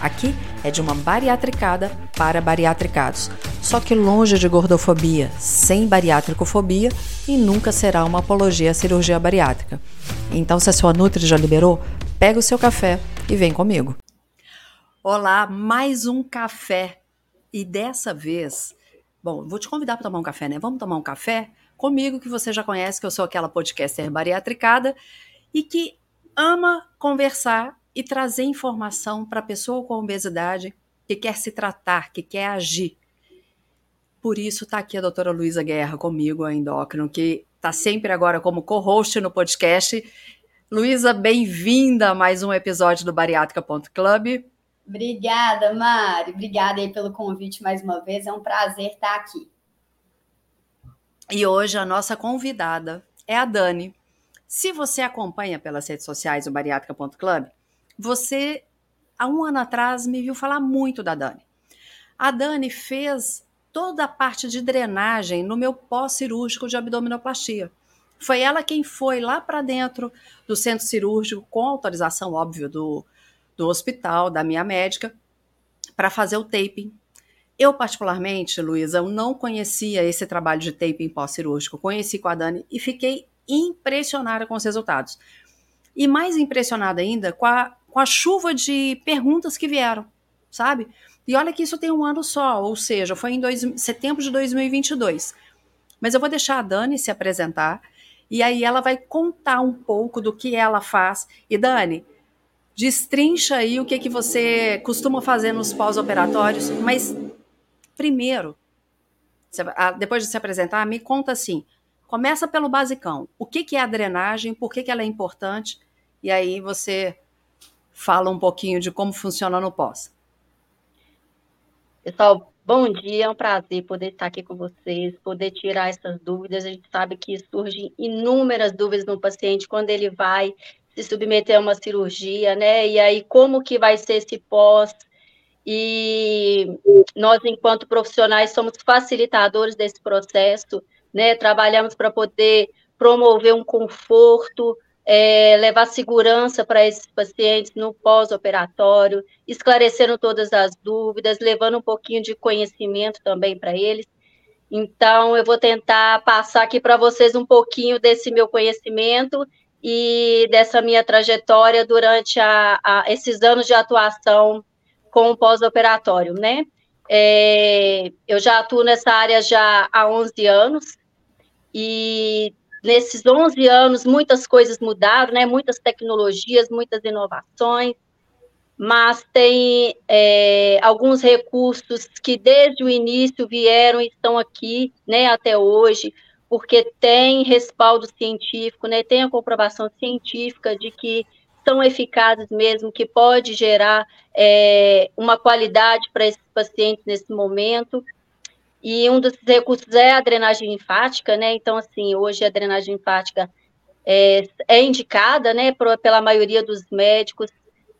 Aqui é de uma bariatricada para bariatricados, só que longe de gordofobia, sem bariátricofobia e nunca será uma apologia à cirurgia bariátrica. Então, se a sua Nutri já liberou, pega o seu café e vem comigo. Olá, mais um café. E dessa vez, bom, vou te convidar para tomar um café, né? Vamos tomar um café comigo, que você já conhece, que eu sou aquela podcaster bariatricada e que ama conversar e trazer informação para a pessoa com obesidade que quer se tratar, que quer agir. Por isso está aqui a doutora Luísa Guerra comigo, a endócrino, que está sempre agora como co-host no podcast. Luísa, bem-vinda a mais um episódio do Bariátrica.club. Obrigada, Mari. Obrigada aí pelo convite mais uma vez. É um prazer estar aqui. E hoje a nossa convidada é a Dani. Se você acompanha pelas redes sociais o Bariátrica.club, você, há um ano atrás, me viu falar muito da Dani. A Dani fez toda a parte de drenagem no meu pós-cirúrgico de abdominoplastia. Foi ela quem foi lá para dentro do centro cirúrgico, com autorização, óbvio, do, do hospital, da minha médica, para fazer o taping. Eu, particularmente, Luísa, eu não conhecia esse trabalho de taping pós-cirúrgico. Conheci com a Dani e fiquei impressionada com os resultados. E mais impressionada ainda com a com a chuva de perguntas que vieram, sabe? E olha que isso tem um ano só, ou seja, foi em dois, setembro de 2022. Mas eu vou deixar a Dani se apresentar e aí ela vai contar um pouco do que ela faz. E Dani, destrincha aí o que, que você costuma fazer nos pós-operatórios, mas primeiro, depois de se apresentar, me conta assim, começa pelo basicão, o que, que é a drenagem, por que, que ela é importante, e aí você fala um pouquinho de como funciona no pós. Pessoal, bom dia, é um prazer poder estar aqui com vocês, poder tirar essas dúvidas. A gente sabe que surgem inúmeras dúvidas no paciente quando ele vai se submeter a uma cirurgia, né? E aí, como que vai ser esse pós? E nós, enquanto profissionais, somos facilitadores desse processo, né? Trabalhamos para poder promover um conforto, é, levar segurança para esses pacientes no pós-operatório, esclarecendo todas as dúvidas, levando um pouquinho de conhecimento também para eles. Então, eu vou tentar passar aqui para vocês um pouquinho desse meu conhecimento e dessa minha trajetória durante a, a, esses anos de atuação com o pós-operatório, né? É, eu já atuo nessa área já há 11 anos e nesses 11 anos, muitas coisas mudaram, né? Muitas tecnologias, muitas inovações, mas tem é, alguns recursos que desde o início vieram e estão aqui, né? Até hoje, porque tem respaldo científico, né? Tem a comprovação científica de que são eficazes mesmo, que pode gerar é, uma qualidade para esses pacientes nesse momento. E um dos recursos é a drenagem linfática, né? Então, assim, hoje a drenagem linfática é, é indicada, né, por, pela maioria dos médicos.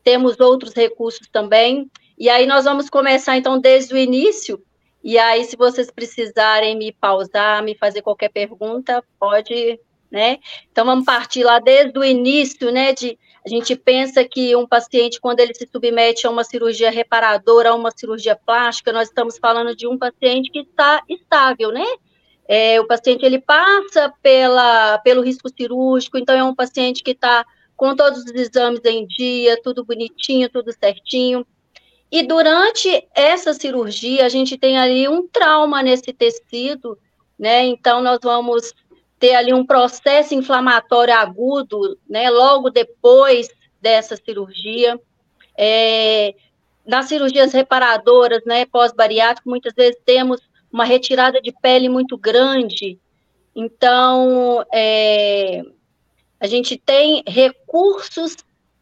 Temos outros recursos também. E aí nós vamos começar, então, desde o início. E aí, se vocês precisarem me pausar, me fazer qualquer pergunta, pode, né? Então, vamos partir lá desde o início, né, de a gente pensa que um paciente, quando ele se submete a uma cirurgia reparadora, a uma cirurgia plástica, nós estamos falando de um paciente que está estável, né? É, o paciente ele passa pela, pelo risco cirúrgico, então é um paciente que está com todos os exames em dia, tudo bonitinho, tudo certinho. E durante essa cirurgia, a gente tem ali um trauma nesse tecido, né? Então, nós vamos ter ali um processo inflamatório agudo, né, logo depois dessa cirurgia. É, nas cirurgias reparadoras, né, pós-bariátrico, muitas vezes temos uma retirada de pele muito grande. Então, é, a gente tem recursos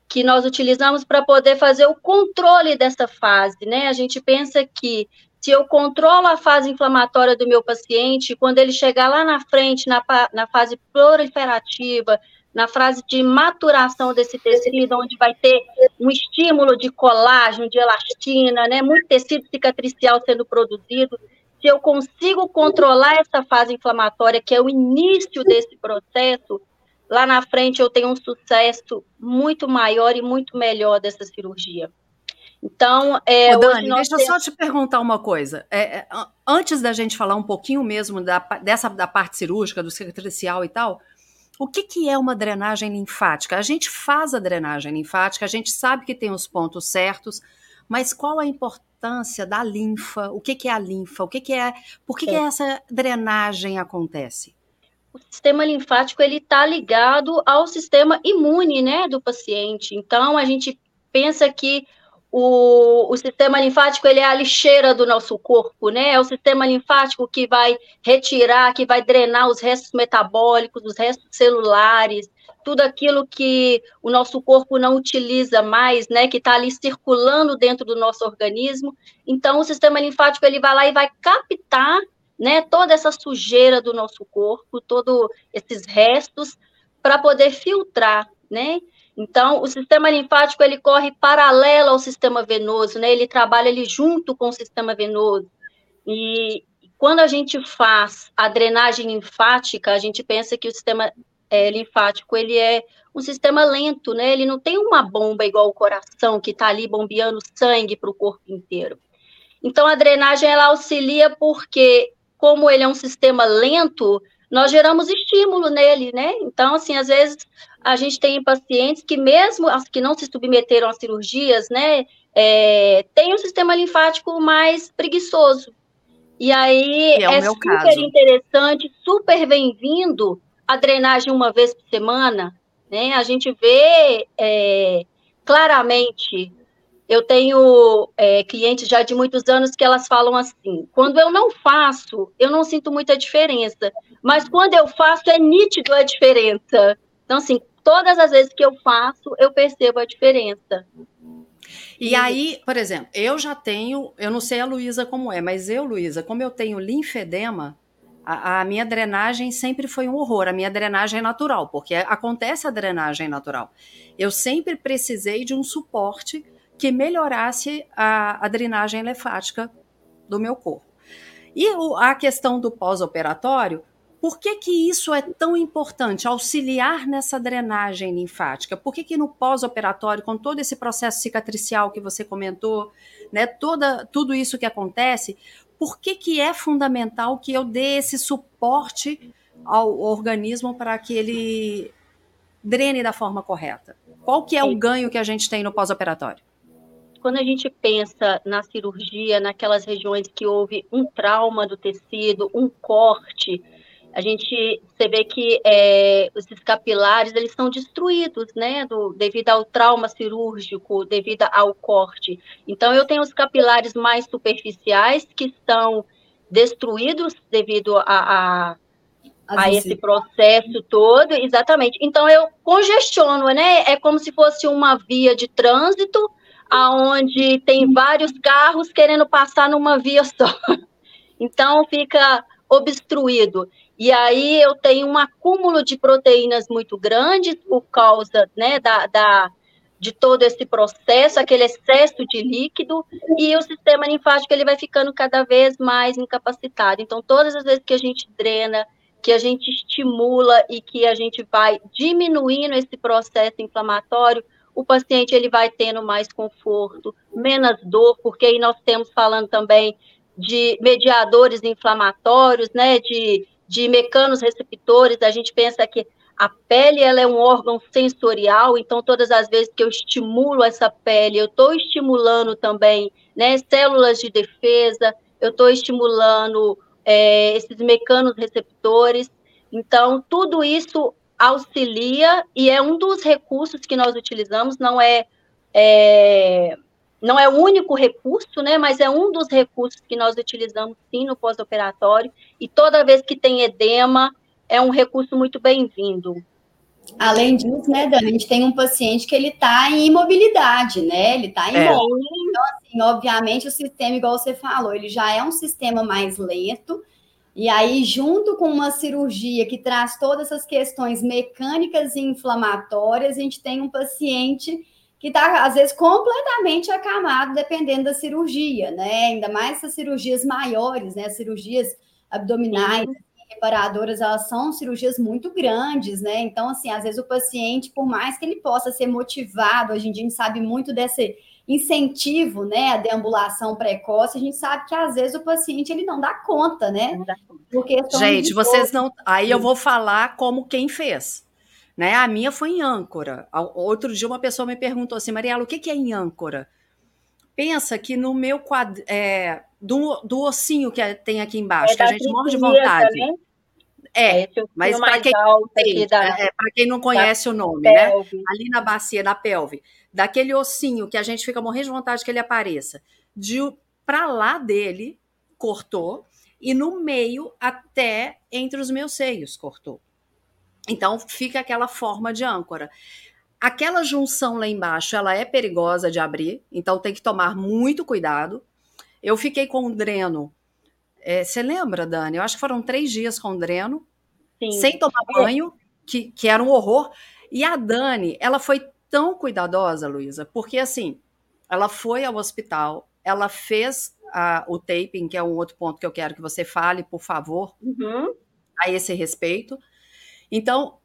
que nós utilizamos para poder fazer o controle dessa fase, né? A gente pensa que se eu controlo a fase inflamatória do meu paciente, quando ele chegar lá na frente, na, na fase proliferativa, na fase de maturação desse tecido, onde vai ter um estímulo de colágeno, de elastina, né, muito tecido cicatricial sendo produzido, se eu consigo controlar essa fase inflamatória, que é o início desse processo, lá na frente eu tenho um sucesso muito maior e muito melhor dessa cirurgia. Então, é, Ô, Dani, deixa eu só te perguntar uma coisa. É, é, antes da gente falar um pouquinho mesmo da, dessa da parte cirúrgica, do cicatricial e tal, o que, que é uma drenagem linfática? A gente faz a drenagem linfática, a gente sabe que tem os pontos certos, mas qual a importância da linfa? O que, que é a linfa? O que, que é? Por que, é. que essa drenagem acontece? O sistema linfático ele está ligado ao sistema imune, né, do paciente. Então a gente pensa que o, o sistema linfático ele é a lixeira do nosso corpo, né? É o sistema linfático que vai retirar, que vai drenar os restos metabólicos, os restos celulares, tudo aquilo que o nosso corpo não utiliza mais, né? Que está ali circulando dentro do nosso organismo. Então, o sistema linfático ele vai lá e vai captar, né? Toda essa sujeira do nosso corpo, todos esses restos, para poder filtrar, né? Então, o sistema linfático ele corre paralelo ao sistema venoso, né? Ele trabalha ele junto com o sistema venoso. E quando a gente faz a drenagem linfática, a gente pensa que o sistema é, linfático ele é um sistema lento, né? Ele não tem uma bomba igual o coração que está ali bombeando sangue para o corpo inteiro. Então, a drenagem ela auxilia porque, como ele é um sistema lento, nós geramos estímulo nele, né? Então, assim, às vezes a gente tem pacientes que, mesmo as que não se submeteram a cirurgias, né, é, tem um sistema linfático mais preguiçoso. E aí é, é super caso. interessante, super bem-vindo a drenagem uma vez por semana, né? A gente vê é, claramente. Eu tenho é, clientes já de muitos anos que elas falam assim: quando eu não faço, eu não sinto muita diferença, mas quando eu faço, é nítido a diferença. Então, assim, todas as vezes que eu faço, eu percebo a diferença. E aí, por exemplo, eu já tenho, eu não sei a Luísa como é, mas eu, Luísa, como eu tenho linfedema, a, a, minha drenagem sempre foi um horror. A minha drenagem é natural, porque acontece a drenagem natural. Eu sempre precisei de um suporte que melhorasse a, a drenagem linfática do meu corpo. E o, a questão do pós-operatório, por que, que isso é tão importante, auxiliar nessa drenagem linfática? Por que, que no pós-operatório, com todo esse processo cicatricial que você comentou, né, toda, tudo isso que acontece, por que, que é fundamental que eu dê esse suporte ao organismo para que ele drene da forma correta? Qual que é o ganho que a gente tem no pós-operatório? Quando a gente pensa na cirurgia, naquelas regiões que houve um trauma do tecido, um corte, a gente você vê que é, esses capilares eles são destruídos, né, do, devido ao trauma cirúrgico, devido ao corte. Então eu tenho os capilares mais superficiais que estão destruídos devido a, a, a esse processo todo, exatamente. Então eu congestiono, né? É como se fosse uma via de trânsito aonde tem vários carros querendo passar numa via só. Então fica obstruído. E aí eu tenho um acúmulo de proteínas muito grande por causa né, da, da, de todo esse processo, aquele excesso de líquido, e o sistema linfático ele vai ficando cada vez mais incapacitado. Então, todas as vezes que a gente drena, que a gente estimula e que a gente vai diminuindo esse processo inflamatório, o paciente ele vai tendo mais conforto, menos dor, porque aí nós temos falando também de mediadores inflamatórios, né, de de mecanos receptores, a gente pensa que a pele ela é um órgão sensorial, então todas as vezes que eu estimulo essa pele, eu estou estimulando também né, células de defesa, eu estou estimulando é, esses mecanos receptores. Então, tudo isso auxilia e é um dos recursos que nós utilizamos, não é, é não é o único recurso, né, mas é um dos recursos que nós utilizamos sim no pós-operatório, e toda vez que tem edema, é um recurso muito bem-vindo. Além disso, né, Dani, a gente tem um paciente que ele está em imobilidade, né? Ele está em é. então, assim, assim, obviamente, o sistema, igual você falou, ele já é um sistema mais lento, e aí, junto com uma cirurgia que traz todas essas questões mecânicas e inflamatórias, a gente tem um paciente que está, às vezes, completamente acamado, dependendo da cirurgia, né? Ainda mais essas cirurgias maiores, né? As cirurgias abdominais, reparadoras, elas são cirurgias muito grandes, né? Então, assim, às vezes o paciente, por mais que ele possa ser motivado, hoje em dia a gente sabe muito desse incentivo, né, a deambulação precoce, a gente sabe que às vezes o paciente ele não dá conta, né? Porque gente, vocês não. Aí eu vou falar como quem fez. Né? A minha foi em âncora. Outro dia uma pessoa me perguntou assim, Mariela, o que é em âncora? Pensa que no meu quadro, é, do, do ossinho que tem aqui embaixo, é que a gente morre de vontade. Né? É, é mas para quem, é, quem não conhece o nome, né? Ali na bacia da pelve daquele ossinho que a gente fica morrendo de vontade que ele apareça, de para lá dele cortou e no meio até entre os meus seios cortou. Então fica aquela forma de âncora. Aquela junção lá embaixo, ela é perigosa de abrir, então tem que tomar muito cuidado. Eu fiquei com um dreno. É, você lembra, Dani? Eu acho que foram três dias com dreno, Sim. sem tomar banho, que, que era um horror. E a Dani, ela foi tão cuidadosa, Luísa, porque assim, ela foi ao hospital, ela fez a, o taping, que é um outro ponto que eu quero que você fale, por favor, uhum. a esse respeito. Então,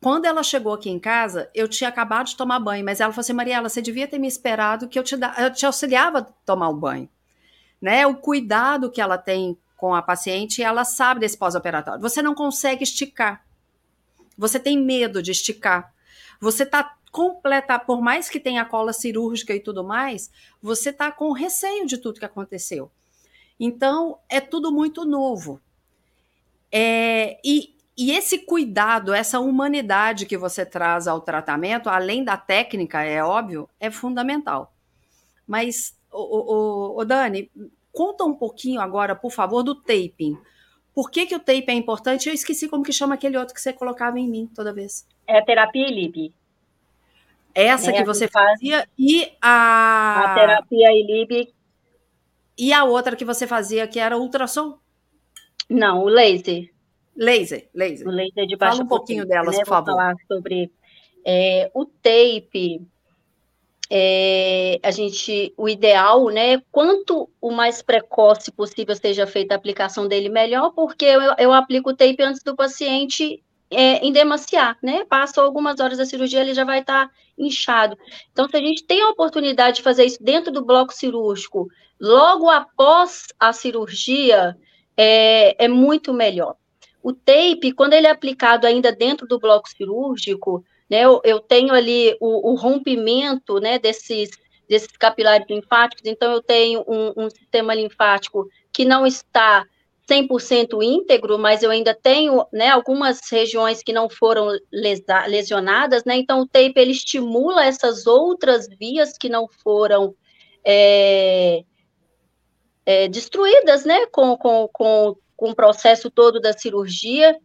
quando ela chegou aqui em casa, eu tinha acabado de tomar banho, mas ela falou assim: Mariela, você devia ter me esperado que eu te, da, eu te auxiliava a tomar o banho. Né? O cuidado que ela tem com a paciente, ela sabe desse pós-operatório. Você não consegue esticar. Você tem medo de esticar. Você está completa, por mais que tenha cola cirúrgica e tudo mais, você está com receio de tudo que aconteceu. Então, é tudo muito novo. É, e, e esse cuidado, essa humanidade que você traz ao tratamento, além da técnica, é óbvio, é fundamental. Mas, o, o, o Dani, conta um pouquinho agora, por favor, do taping. Por que, que o tape é importante? Eu esqueci como que chama aquele outro que você colocava em mim toda vez. É a terapia LIB. Essa é, que você fazia e a. A terapia ILIB. E a outra que você fazia, que era ultrassom? Não, o laser. Laser, laser. O laser de baixo Fala um pouquinho delas, né? por favor. Vou falar sobre é, o tape. É, a gente, o ideal, né? Quanto o mais precoce possível seja feita a aplicação dele, melhor, porque eu, eu aplico o tape antes do paciente é, endemaciar, né? Passou algumas horas da cirurgia, ele já vai estar tá inchado. Então, se a gente tem a oportunidade de fazer isso dentro do bloco cirúrgico, logo após a cirurgia, é, é muito melhor. O tape, quando ele é aplicado ainda dentro do bloco cirúrgico, né, eu, eu tenho ali o, o, rompimento né, desses, desses capilares linfáticos, então eu tenho um, um sistema linfático que não está 100% íntegro, mas eu ainda tenho, né, algumas regiões que não foram lesa, lesionadas, né, então o tape, ele estimula essas outras vias que não foram é, é, destruídas, né, com, com, com, com o processo todo da cirurgia,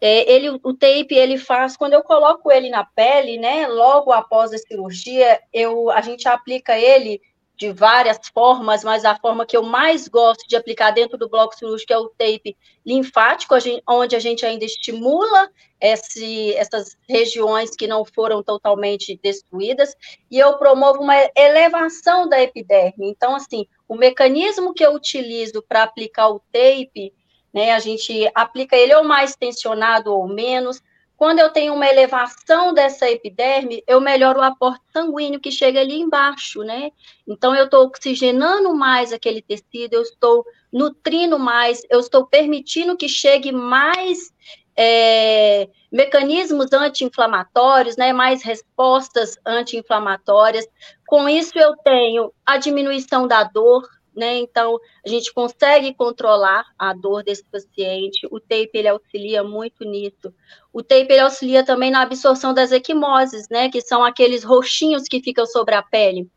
é, ele, o tape, ele faz, quando eu coloco ele na pele, né, logo após a cirurgia, eu, a gente aplica ele de várias formas, mas a forma que eu mais gosto de aplicar dentro do bloco cirúrgico é o tape linfático, a gente, onde a gente ainda estimula esse, essas regiões que não foram totalmente destruídas, e eu promovo uma elevação da epiderme. Então, assim, o mecanismo que eu utilizo para aplicar o tape, né, a gente aplica ele ou mais tensionado ou menos, quando eu tenho uma elevação dessa epiderme, eu melhoro o aporte sanguíneo que chega ali embaixo, né? Então, eu estou oxigenando mais aquele tecido, eu estou nutrindo mais, eu estou permitindo que chegue mais é, mecanismos anti-inflamatórios, né? Mais respostas anti-inflamatórias. Com isso, eu tenho a diminuição da dor, né? Então, a gente consegue controlar a dor desse paciente. O tape ele auxilia muito nisso. O tape ele auxilia também na absorção das equimoses, né? Que são aqueles roxinhos que ficam sobre a pele.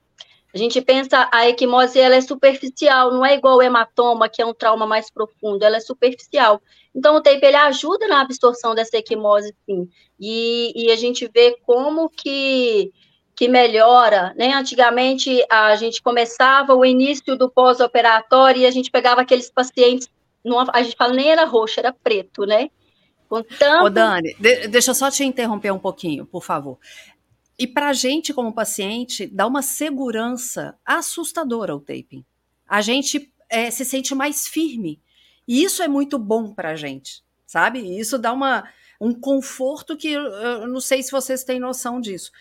A gente pensa a equimose ela é superficial, não é igual o hematoma, que é um trauma mais profundo, ela é superficial. Então o tape ele ajuda na absorção dessa equimose, sim. E, e a gente vê como que que melhora, né? Antigamente a gente começava o início do pós-operatório e a gente pegava aqueles pacientes, numa, a gente fala nem era roxo, era preto, né? Tanto... Ô Dani, de, deixa eu só te interromper um pouquinho, por favor. E para a gente, como paciente, dá uma segurança assustadora o taping. A gente é, se sente mais firme. E isso é muito bom para a gente, sabe? Isso dá uma, um conforto que eu não sei se vocês têm noção disso.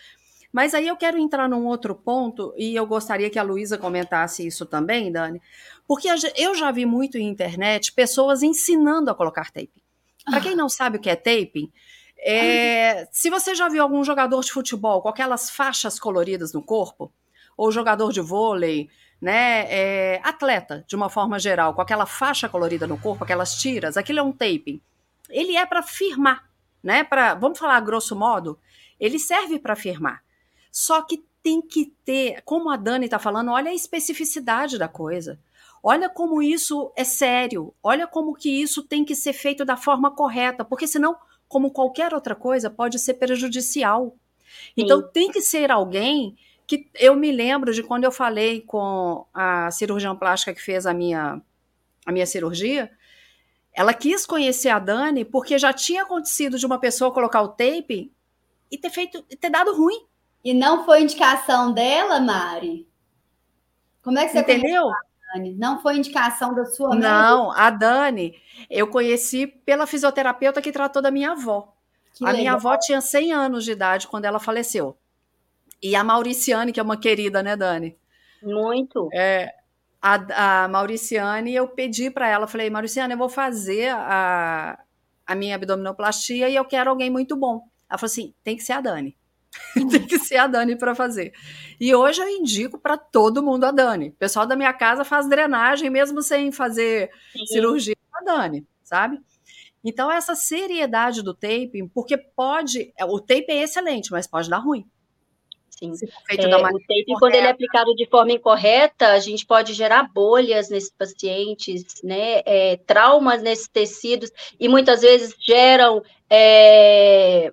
Mas aí eu quero entrar num outro ponto, e eu gostaria que a Luísa comentasse isso também, Dani, porque eu já vi muito em internet pessoas ensinando a colocar tape. Para quem não sabe o que é taping, é, se você já viu algum jogador de futebol com aquelas faixas coloridas no corpo, ou jogador de vôlei, né, é, atleta de uma forma geral, com aquela faixa colorida no corpo, aquelas tiras, aquilo é um taping. Ele é para firmar, né? Para, vamos falar grosso modo, ele serve para firmar. Só que tem que ter, como a Dani está falando, olha a especificidade da coisa. Olha como isso é sério. Olha como que isso tem que ser feito da forma correta, porque senão como qualquer outra coisa, pode ser prejudicial. Então, tem que ser alguém que eu me lembro de quando eu falei com a cirurgiã plástica que fez a minha, a minha cirurgia, ela quis conhecer a Dani porque já tinha acontecido de uma pessoa colocar o tape e ter feito ter dado ruim. E não foi indicação dela, Mari? Como é que você entendeu? Dani? Não foi indicação da sua mãe? Não, a Dani eu conheci pela fisioterapeuta que tratou da minha avó. Que a legal. minha avó tinha 100 anos de idade quando ela faleceu. E a Mauriciane, que é uma querida, né, Dani? Muito. É, a, a Mauriciane, eu pedi para ela, falei, Mauriciane, eu vou fazer a, a minha abdominoplastia e eu quero alguém muito bom. Ela falou assim, tem que ser a Dani. tem que ser a Dani para fazer. E hoje eu indico para todo mundo a Dani. O pessoal da minha casa faz drenagem mesmo sem fazer Sim. cirurgia a Dani, sabe? Então essa seriedade do taping, porque pode, o tape é excelente, mas pode dar ruim. Sim. É, o tape, quando ele é aplicado de forma incorreta, a gente pode gerar bolhas nesses pacientes, né, é, traumas nesses tecidos, e muitas vezes geram é,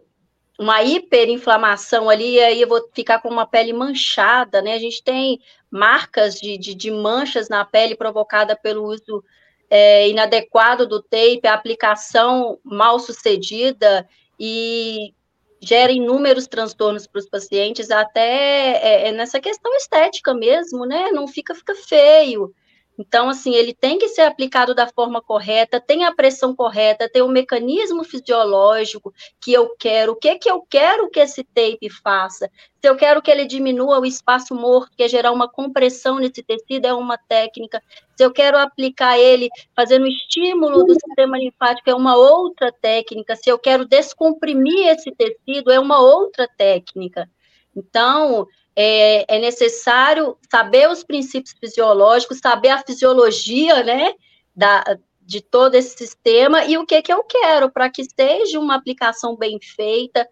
uma hiperinflamação ali, e aí eu vou ficar com uma pele manchada, né? A gente tem marcas de, de, de manchas na pele provocada pelo uso é, inadequado do tape, a aplicação mal sucedida e gera inúmeros transtornos para os pacientes, até é, é, nessa questão estética mesmo, né? Não fica, fica feio. Então, assim, ele tem que ser aplicado da forma correta, tem a pressão correta, tem o mecanismo fisiológico que eu quero, o que que eu quero que esse tape faça. Se eu quero que ele diminua o espaço morto, que é gerar uma compressão nesse tecido, é uma técnica. Se eu quero aplicar ele fazendo estímulo do sistema linfático, é uma outra técnica. Se eu quero descomprimir esse tecido, é uma outra técnica. Então, é, é, necessário saber os princípios fisiológicos, saber a fisiologia, né, da, de todo esse sistema e o que, que eu quero para que seja uma aplicação bem feita,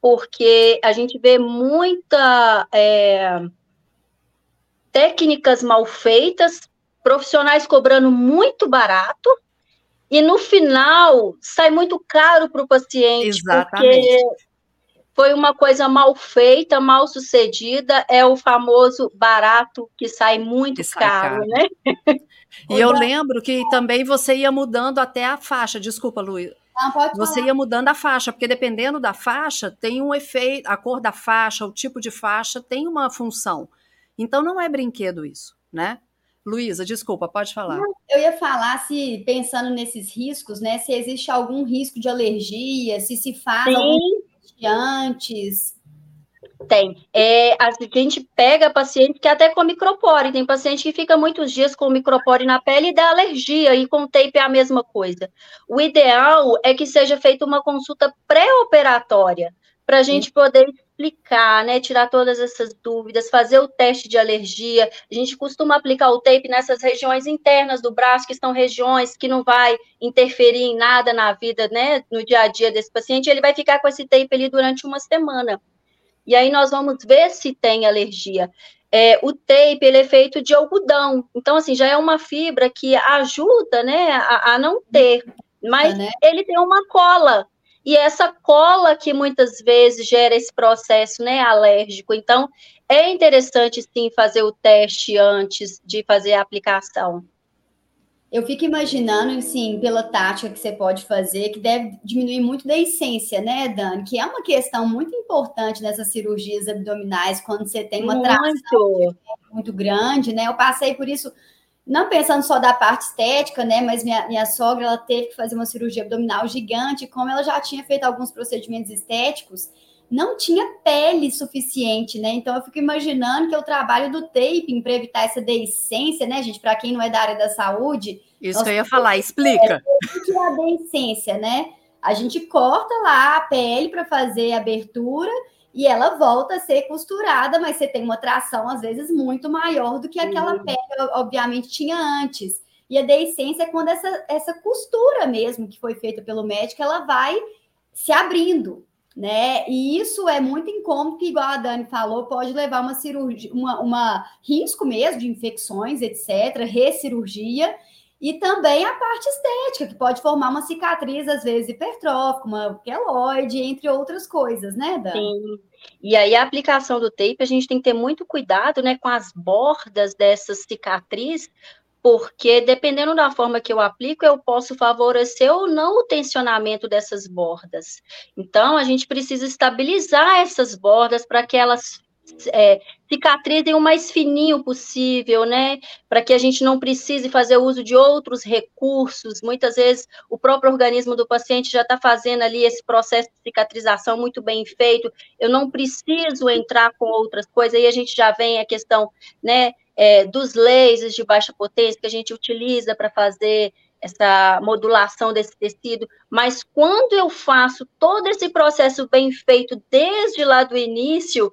porque a gente vê muita é, técnicas mal feitas, profissionais cobrando muito barato, e no final sai muito caro para o paciente, Exatamente. porque foi uma coisa mal feita, mal sucedida, é o famoso barato que sai muito que sai caro, caro, né? E eu lembro que também você ia mudando até a faixa, desculpa, Luiz. você ia mudando a faixa, porque dependendo da faixa, tem um efeito, a cor da faixa, o tipo de faixa tem uma função. Então não é brinquedo isso, né? Luísa, desculpa, pode falar. Eu ia falar se, pensando nesses riscos, né, se existe algum risco de alergia, se se faz Sim. algum antes? Tem. É, a gente pega paciente que até com micropore. Tem paciente que fica muitos dias com micropore na pele e dá alergia, e com tape é a mesma coisa. O ideal é que seja feita uma consulta pré-operatória, para a gente poder explicar, né, tirar todas essas dúvidas, fazer o teste de alergia. A gente costuma aplicar o tape nessas regiões internas do braço, que são regiões que não vai interferir em nada na vida, né, no dia a dia desse paciente. Ele vai ficar com esse tape ali durante uma semana. E aí nós vamos ver se tem alergia. É, o tape ele é feito de algodão, então assim já é uma fibra que ajuda, né, a, a não ter, mas é, né? ele tem uma cola e essa cola que muitas vezes gera esse processo, né, alérgico. Então, é interessante sim fazer o teste antes de fazer a aplicação. Eu fico imaginando, assim, pela tática que você pode fazer, que deve diminuir muito da essência, né, Dani? Que é uma questão muito importante nessas cirurgias abdominais, quando você tem uma muito. tração muito grande, né? Eu passei por isso, não pensando só da parte estética, né? Mas minha, minha sogra, ela teve que fazer uma cirurgia abdominal gigante, como ela já tinha feito alguns procedimentos estéticos, não tinha pele suficiente, né? Então eu fico imaginando que o trabalho do taping para evitar essa deiscência, né, gente? Para quem não é da área da saúde. Isso que eu ia falar, explica. O que é a deiscência, né? A gente corta lá a pele para fazer a abertura e ela volta a ser costurada, mas você tem uma tração, às vezes, muito maior do que aquela uhum. pele, obviamente, tinha antes. E a deiscência é quando essa, essa costura mesmo que foi feita pelo médico, ela vai se abrindo né? E isso é muito incômodo, que, igual a Dani falou, pode levar uma cirurgia, uma, uma risco mesmo de infecções, etc., recirurgia, e também a parte estética, que pode formar uma cicatriz, às vezes, hipertrófica, uma queloide, entre outras coisas, né, Dani? Sim. E aí a aplicação do tape, a gente tem que ter muito cuidado, né, com as bordas dessas cicatrizes, porque dependendo da forma que eu aplico, eu posso favorecer ou não o tensionamento dessas bordas. Então, a gente precisa estabilizar essas bordas para que elas é, cicatrizem o mais fininho possível, né? Para que a gente não precise fazer uso de outros recursos. Muitas vezes o próprio organismo do paciente já está fazendo ali esse processo de cicatrização muito bem feito. Eu não preciso entrar com outras coisas. Aí a gente já vem a questão, né? é, dos lasers de baixa potência que a gente utiliza para fazer essa modulação desse tecido, mas quando eu faço todo esse processo bem feito desde lá do início,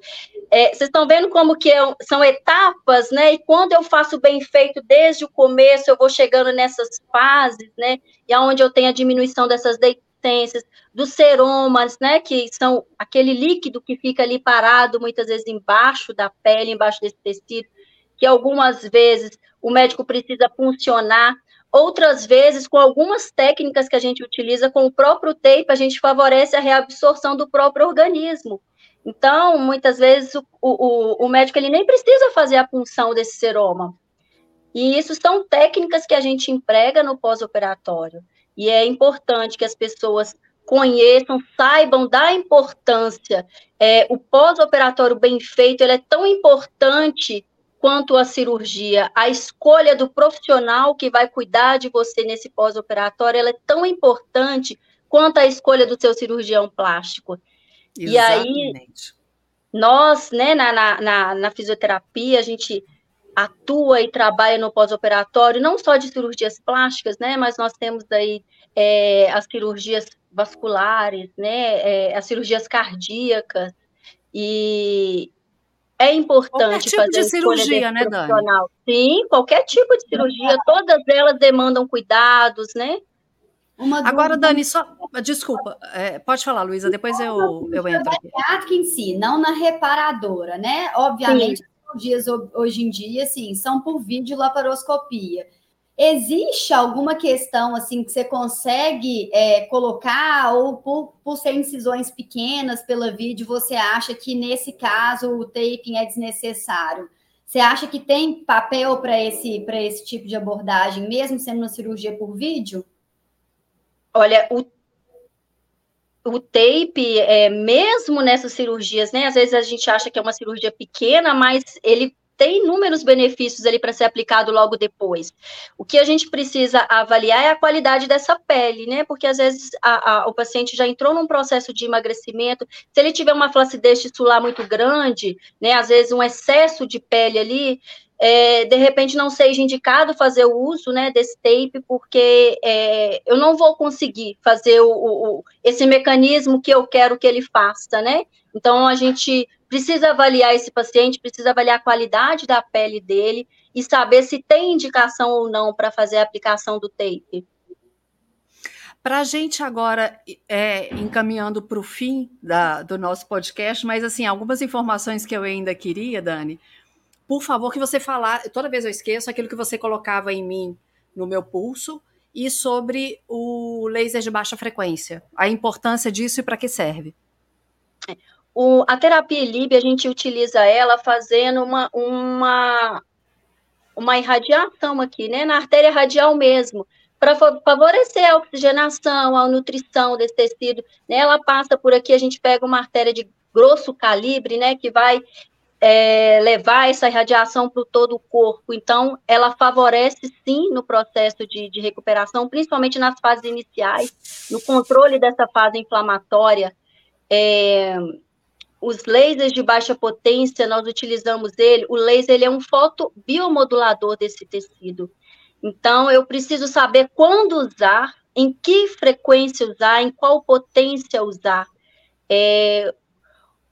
é, vocês estão vendo como que eu, são etapas, né? E quando eu faço bem feito desde o começo, eu vou chegando nessas fases, né? E aonde eu tenho a diminuição dessas deitências, dos seromas, né? Que são aquele líquido que fica ali parado muitas vezes embaixo da pele, embaixo desse tecido que algumas vezes o médico precisa funcionar, outras vezes, com algumas técnicas que a gente utiliza com o próprio tape, a gente favorece a reabsorção do próprio organismo. Então, muitas vezes, o, o, o médico ele nem precisa fazer a punção desse seroma. E isso são técnicas que a gente emprega no pós-operatório. E é importante que as pessoas conheçam, saibam da importância. É, o pós-operatório bem feito ele é tão importante quanto à cirurgia, a escolha do profissional que vai cuidar de você nesse pós-operatório, ela é tão importante quanto a escolha do seu cirurgião plástico. Exatamente. E aí, nós, né, na, na, na fisioterapia, a gente atua e trabalha no pós-operatório, não só de cirurgias plásticas, né, mas nós temos aí é, as cirurgias vasculares, né, é, as cirurgias cardíacas, e, é importante tipo fazer de cirurgia, né, Dani? Sim, qualquer tipo de cirurgia, todas elas demandam cuidados, né? Agora, Dani, só. Desculpa, é, pode falar, Luísa, depois eu, eu entro aqui. Na em si, não na reparadora, né? Obviamente, Sim. os dias hoje em dia, assim, são por vídeo laparoscopia. Existe alguma questão assim que você consegue é, colocar, ou por, por ser incisões pequenas pela vídeo, você acha que nesse caso o taping é desnecessário? Você acha que tem papel para esse, esse tipo de abordagem, mesmo sendo uma cirurgia por vídeo? Olha, o, o tape, é, mesmo nessas cirurgias, né? Às vezes a gente acha que é uma cirurgia pequena, mas ele tem inúmeros benefícios ali para ser aplicado logo depois. O que a gente precisa avaliar é a qualidade dessa pele, né? Porque às vezes a, a, o paciente já entrou num processo de emagrecimento, se ele tiver uma flacidez tisular muito grande, né? Às vezes um excesso de pele ali, é, de repente não seja indicado fazer o uso né, desse tape, porque é, eu não vou conseguir fazer o, o, esse mecanismo que eu quero que ele faça, né? Então a gente precisa avaliar esse paciente, precisa avaliar a qualidade da pele dele e saber se tem indicação ou não para fazer a aplicação do tape. Para a gente agora, é, encaminhando para o fim da, do nosso podcast, mas assim, algumas informações que eu ainda queria, Dani, por favor, que você falar, toda vez eu esqueço aquilo que você colocava em mim no meu pulso e sobre o laser de baixa frequência, a importância disso e para que serve. O, a terapia Lib, a gente utiliza ela fazendo uma, uma, uma irradiação aqui, né, na artéria radial mesmo, para favorecer a oxigenação, a nutrição desse tecido. Né, ela passa por aqui, a gente pega uma artéria de grosso calibre, né, que vai é, levar essa irradiação para todo o corpo. Então, ela favorece sim no processo de, de, recuperação, principalmente nas fases iniciais, no controle dessa fase inflamatória. É, os lasers de baixa potência, nós utilizamos ele, o laser ele é um fotobiomodulador desse tecido. Então, eu preciso saber quando usar, em que frequência usar, em qual potência usar. É,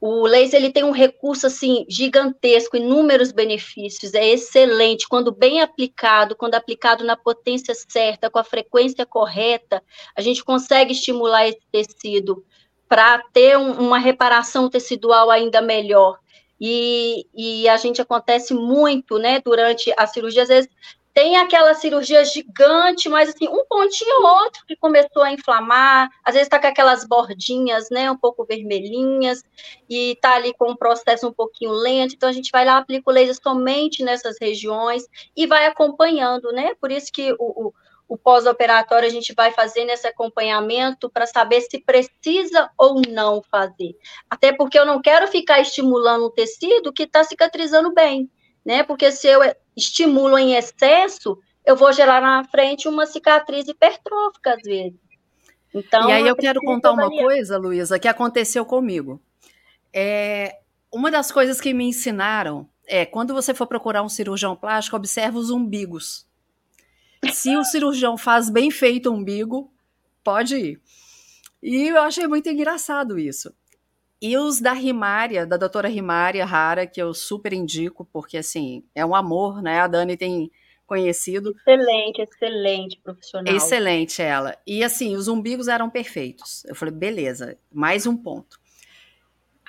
o laser ele tem um recurso assim gigantesco, inúmeros benefícios, é excelente quando bem aplicado, quando aplicado na potência certa, com a frequência correta, a gente consegue estimular esse tecido para ter um, uma reparação tecidual ainda melhor. E, e, a gente acontece muito, né, durante a cirurgia, às vezes tem aquela cirurgia gigante, mas assim, um pontinho ou outro que começou a inflamar, às vezes está com aquelas bordinhas, né, um pouco vermelhinhas, e está ali com um processo um pouquinho lento, então a gente vai lá, aplica o laser somente nessas regiões e vai acompanhando, né, por isso que o, o, o pós-operatório a gente vai fazendo esse acompanhamento para saber se precisa ou não fazer, até porque eu não quero ficar estimulando um tecido que está cicatrizando bem, né? Porque se eu estimulo em excesso, eu vou gerar na frente uma cicatriz hipertrófica às vezes. Então, e aí eu quero contar uma coisa, Luísa, que aconteceu comigo. É, uma das coisas que me ensinaram é quando você for procurar um cirurgião plástico, observe os umbigos. Se o cirurgião faz bem feito o umbigo, pode ir. E eu achei muito engraçado isso. E os da Rimária, da doutora Rimária Rara, que eu super indico, porque assim, é um amor, né? A Dani tem conhecido. Excelente, excelente profissional. Excelente ela. E assim, os umbigos eram perfeitos. Eu falei, beleza, mais um ponto.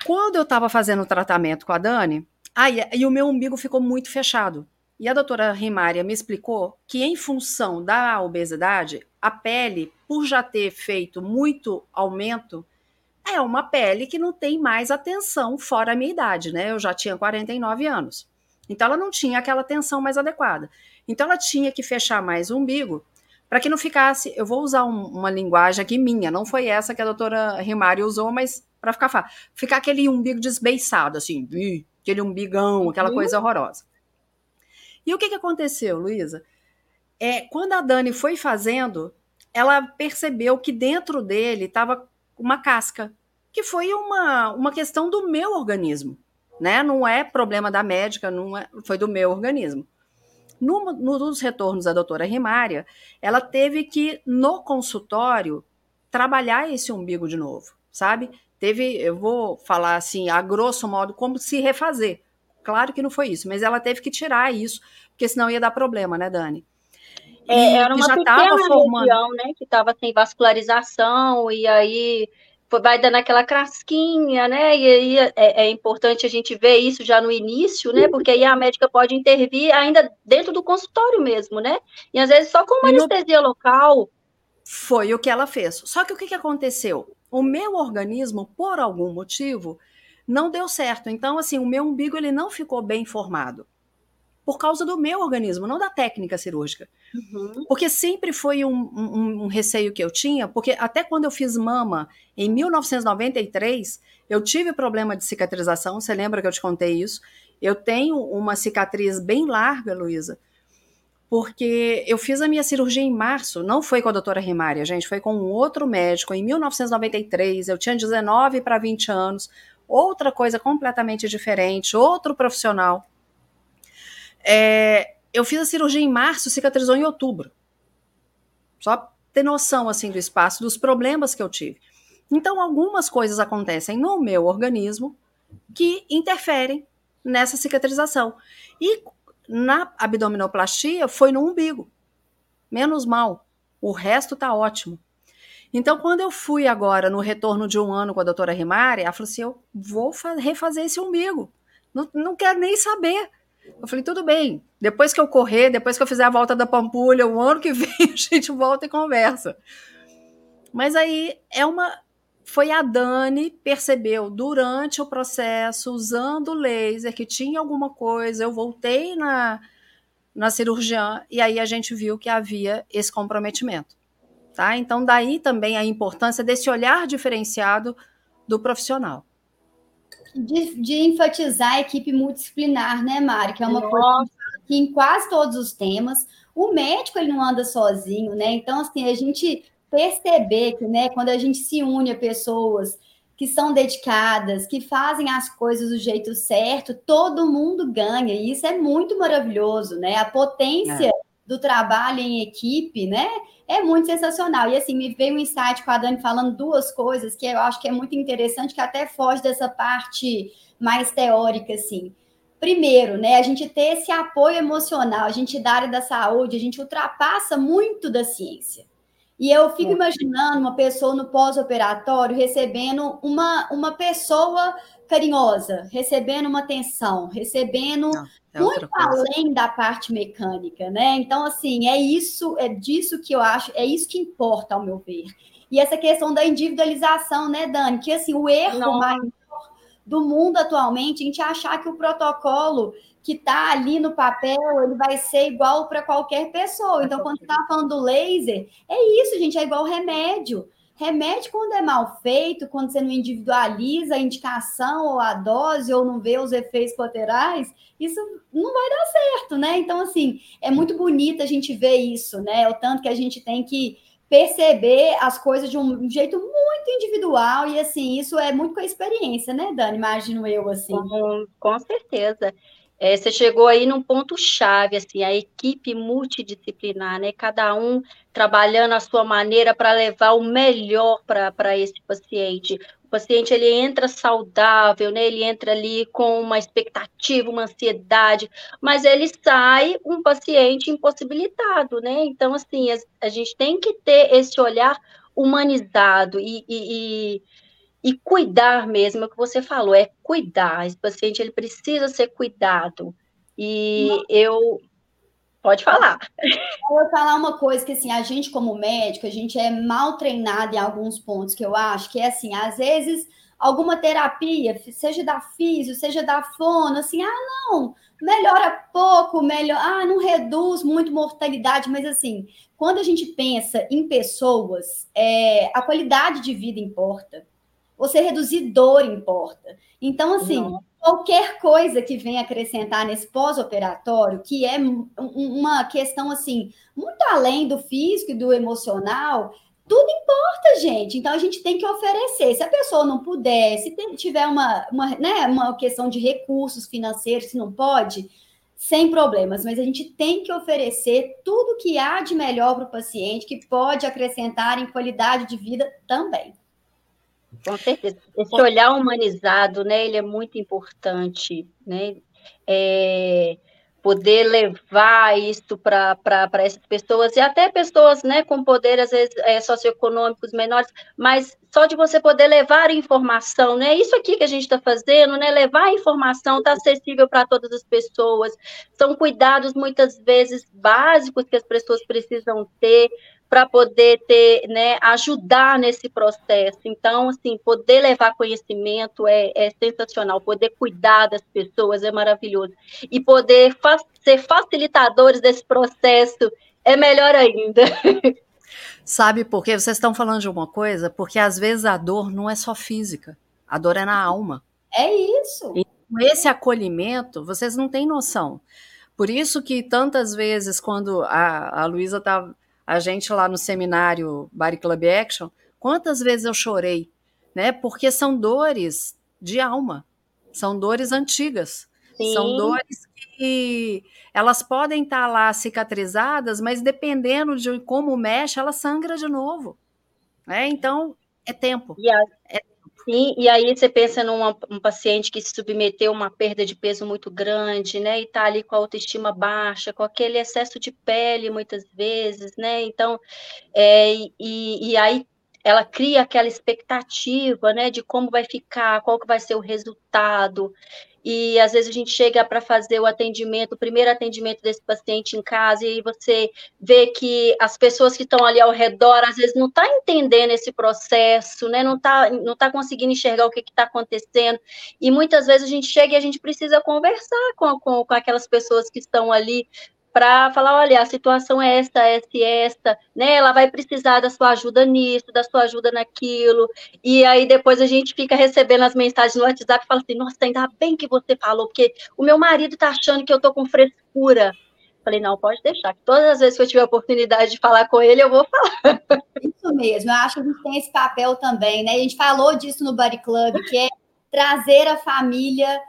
Quando eu estava fazendo o tratamento com a Dani, aí e o meu umbigo ficou muito fechado. E a doutora Rimária me explicou que, em função da obesidade, a pele, por já ter feito muito aumento é uma pele que não tem mais atenção fora a minha idade, né? Eu já tinha 49 anos. Então ela não tinha aquela atenção mais adequada. Então ela tinha que fechar mais o umbigo para que não ficasse. Eu vou usar um, uma linguagem aqui minha, não foi essa que a doutora Rimário usou, mas para ficar fácil. Ficar aquele umbigo desbeiçado, assim, aquele umbigão, aquela uhum. coisa horrorosa. E o que, que aconteceu, Luísa? É, quando a Dani foi fazendo, ela percebeu que dentro dele estava uma casca, que foi uma, uma questão do meu organismo, né? Não é problema da médica, não é, foi do meu organismo. No, no, nos retornos da doutora Rimária, ela teve que, no consultório, trabalhar esse umbigo de novo, sabe? Teve, eu vou falar assim, a grosso modo, como se refazer. Claro que não foi isso, mas ela teve que tirar isso, porque senão ia dar problema, né, Dani? É, era uma já pequena formando... região, né, que estava sem vascularização, e aí vai dando aquela crasquinha, né, e aí é, é, importante a gente ver isso já no início, né, porque aí a médica pode intervir ainda dentro do consultório mesmo, né, e às vezes só com uma anestesia local. Foi o que ela fez. Só que o que, que aconteceu? O meu organismo, por algum motivo, não deu certo. Então, assim, o meu umbigo ele não ficou bem formado por causa do meu organismo, não da técnica cirúrgica. Uhum. Porque sempre foi um, um, um, receio que eu tinha, porque até quando eu fiz mama em 1993, eu tive problema de cicatrização. Você lembra que eu te contei isso? Eu tenho uma cicatriz bem larga, Luísa, porque eu fiz a minha cirurgia em março, não foi com a doutora Rimária, gente, foi com um outro médico em 1993. Eu tinha 19 para 20 anos, outra coisa completamente diferente, outro profissional. É, eu fiz a cirurgia em março, cicatrizou em outubro. Só ter noção assim do espaço, dos problemas que eu tive. Então, algumas coisas acontecem no meu organismo que interferem nessa cicatrização. E na abdominoplastia foi no umbigo. Menos mal. O resto tá ótimo. Então, quando eu fui agora no retorno de um ano com a doutora Rimária, ela falou assim: eu vou refazer esse umbigo. Não, não quero nem saber. Eu falei, tudo bem, depois que eu correr, depois que eu fizer a volta da Pampulha, o ano que vem a gente volta e conversa. Mas aí é uma. Foi a Dani percebeu durante o processo, usando laser, que tinha alguma coisa. Eu voltei na, na cirurgiã e aí a gente viu que havia esse comprometimento. Tá? Então, daí também a importância desse olhar diferenciado do profissional. De, de enfatizar a equipe multidisciplinar, né, Mari? Que é uma Nossa. coisa que em quase todos os temas, o médico ele não anda sozinho, né? Então, assim, a gente perceber que, né, quando a gente se une a pessoas que são dedicadas, que fazem as coisas do jeito certo, todo mundo ganha. E isso é muito maravilhoso, né? A potência é. do trabalho em equipe, né? É muito sensacional. E assim, me veio um insight com a Dani falando duas coisas que eu acho que é muito interessante, que até foge dessa parte mais teórica, assim. Primeiro, né, a gente ter esse apoio emocional, a gente da área da saúde, a gente ultrapassa muito da ciência. E eu fico é. imaginando uma pessoa no pós-operatório recebendo uma, uma pessoa carinhosa, recebendo uma atenção, recebendo Não, é muito além da parte mecânica, né? Então, assim, é isso, é disso que eu acho, é isso que importa, ao meu ver. E essa questão da individualização, né, Dani? Que assim, o erro Não. maior do mundo atualmente, a gente achar que o protocolo que está ali no papel, ele vai ser igual para qualquer pessoa. Então, quando você está falando do laser, é isso, gente, é igual remédio. Remédio, quando é mal feito, quando você não individualiza a indicação ou a dose, ou não vê os efeitos colaterais, isso não vai dar certo, né? Então, assim, é muito bonito a gente ver isso, né? O tanto que a gente tem que perceber as coisas de um jeito muito individual, e assim, isso é muito com a experiência, né, Dani? Imagino eu, assim. Com, com certeza. É, você chegou aí num ponto chave, assim, a equipe multidisciplinar, né? Cada um trabalhando a sua maneira para levar o melhor para esse paciente. O paciente ele entra saudável, né? Ele entra ali com uma expectativa, uma ansiedade, mas ele sai um paciente impossibilitado, né? Então, assim, a, a gente tem que ter esse olhar humanizado e, e, e e cuidar mesmo, é o que você falou, é cuidar. Esse paciente ele precisa ser cuidado. E eu pode falar. Eu vou falar uma coisa que assim, a gente como médico, a gente é mal treinado em alguns pontos que eu acho que é assim, às vezes alguma terapia, seja da físio, seja da fono, assim, ah, não, melhora pouco, melhor, ah, não reduz muito mortalidade, mas assim, quando a gente pensa em pessoas, é, a qualidade de vida importa você reduzir dor importa. Então, assim, Não. qualquer coisa que venha acrescentar nesse pós-operatório, que é uma questão, assim, muito além do físico e do emocional, tudo importa, gente. Então, a gente tem que oferecer. Se a pessoa não puder, se tiver uma, uma, né, uma questão de recursos financeiros, se não pode, sem problemas, mas a gente tem que oferecer tudo que há de melhor para o paciente, que pode acrescentar em qualidade de vida também. Com certeza. Esse olhar humanizado, né, ele é muito importante, né? É, poder levar isso para essas pessoas, e até pessoas né, com poder, às vezes, é, socioeconômicos menores, mas só de você poder levar informação, né? Isso aqui que a gente está fazendo, né? Levar informação, está acessível para todas as pessoas. São cuidados, muitas vezes, básicos que as pessoas precisam ter para poder ter, né, ajudar nesse processo. Então, assim, poder levar conhecimento é, é sensacional, poder cuidar das pessoas é maravilhoso. E poder fa ser facilitadores desse processo é melhor ainda. Sabe por quê? Vocês estão falando de uma coisa? Porque às vezes a dor não é só física, a dor é na alma. É isso. E esse acolhimento, vocês não têm noção. Por isso que tantas vezes, quando a, a Luísa está a gente lá no seminário Body Club Action, quantas vezes eu chorei, né? Porque são dores de alma, são dores antigas, Sim. são dores que elas podem estar lá cicatrizadas, mas dependendo de como mexe, ela sangra de novo. Né? Então, é tempo. A, é Sim, e aí você pensa num um paciente que se submeteu a uma perda de peso muito grande, né? E tá ali com a autoestima baixa, com aquele excesso de pele muitas vezes, né? Então, é, e, e aí ela cria aquela expectativa, né, de como vai ficar, qual que vai ser o resultado. E às vezes a gente chega para fazer o atendimento, o primeiro atendimento desse paciente em casa, e você vê que as pessoas que estão ali ao redor, às vezes não tá entendendo esse processo, né? Não tá, não tá conseguindo enxergar o que está acontecendo, e muitas vezes a gente chega e a gente precisa conversar com, com, com aquelas pessoas que estão ali para falar, olha, a situação é esta, esta e esta, né? Ela vai precisar da sua ajuda nisso, da sua ajuda naquilo. E aí depois a gente fica recebendo as mensagens no WhatsApp e fala assim: "Nossa, ainda bem que você falou, porque o meu marido tá achando que eu tô com frescura". Falei, não, pode deixar, que todas as vezes que eu tiver a oportunidade de falar com ele, eu vou falar. Isso mesmo, eu acho que a gente tem esse papel também, né? A gente falou disso no Body Club, que é trazer a família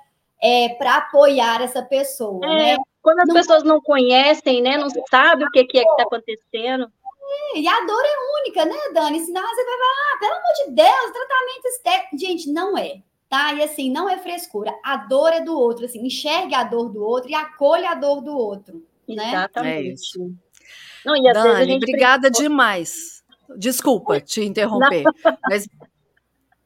é, para apoiar essa pessoa, é, né? Quando as não... pessoas não conhecem, né, não sabem o que, que é que está acontecendo. É, e a dor é única, né, Dani? Senão você vai falar, ah, pelo amor de Deus, tratamento estético. Gente, não é, tá? E assim, não é frescura. A dor é do outro, assim, enxergue a dor do outro e acolha a dor do outro, né? Exatamente. É isso. Não, e Dani, obrigada precisa... demais. Desculpa te interromper, não. mas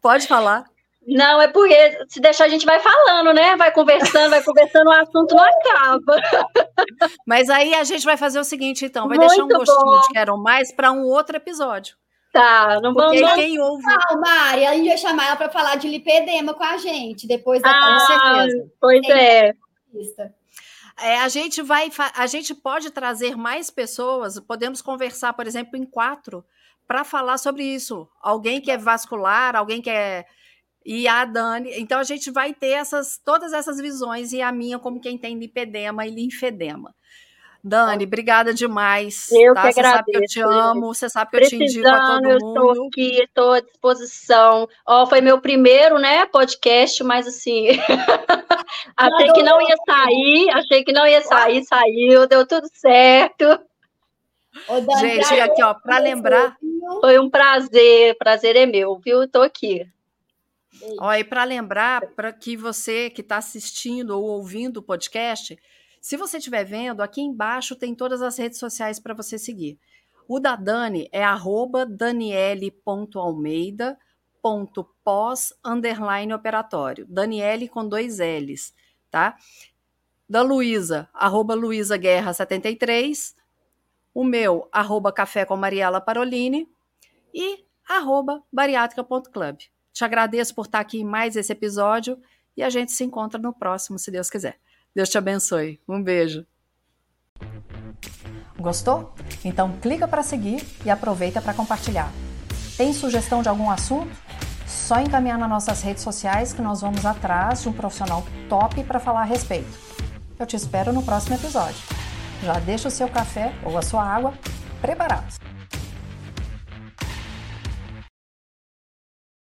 pode falar. Não, é porque se deixar a gente vai falando, né? Vai conversando, vai conversando, o assunto não acaba. Mas aí a gente vai fazer o seguinte, então, vai Muito deixar um gostinho bom. de Quero Mais para um outro episódio. Tá, não vamos. Porque quem ouve. Não, Mari, a gente vai chamar ela para falar de lipedema com a gente, depois da ah, com certeza. Pois é. É, a gente vai, a gente pode trazer mais pessoas, podemos conversar, por exemplo, em quatro, para falar sobre isso. Alguém que é vascular, alguém que é e a Dani. Então a gente vai ter essas todas essas visões e a minha como quem tem lipedema e linfedema. Dani, obrigada demais. Eu tá? que você agradeço. sabe que eu te amo, você sabe que eu te indico a todo eu mundo. Eu estou aqui, estou à disposição. Ó, oh, foi meu primeiro, né, podcast, mas assim, achei que não ia sair, achei que não ia sair, saiu, deu tudo certo. Gente, aqui, ó, para lembrar. Foi um prazer, prazer é meu, viu? Estou aqui. Ó, e para lembrar, para que você que está assistindo ou ouvindo o podcast, se você estiver vendo, aqui embaixo tem todas as redes sociais para você seguir. O da Dani é arroba daniele.almeida.pós underline operatório. Daniele com dois L's, tá? Da Luísa, arroba Luísa Guerra 73. O meu, arroba Café com Mariela Parolini. E arroba bariátrica.club. Te agradeço por estar aqui em mais esse episódio e a gente se encontra no próximo, se Deus quiser. Deus te abençoe. Um beijo. Gostou? Então clica para seguir e aproveita para compartilhar. Tem sugestão de algum assunto? Só encaminhar nas nossas redes sociais que nós vamos atrás de um profissional top para falar a respeito. Eu te espero no próximo episódio. Já deixa o seu café ou a sua água preparados.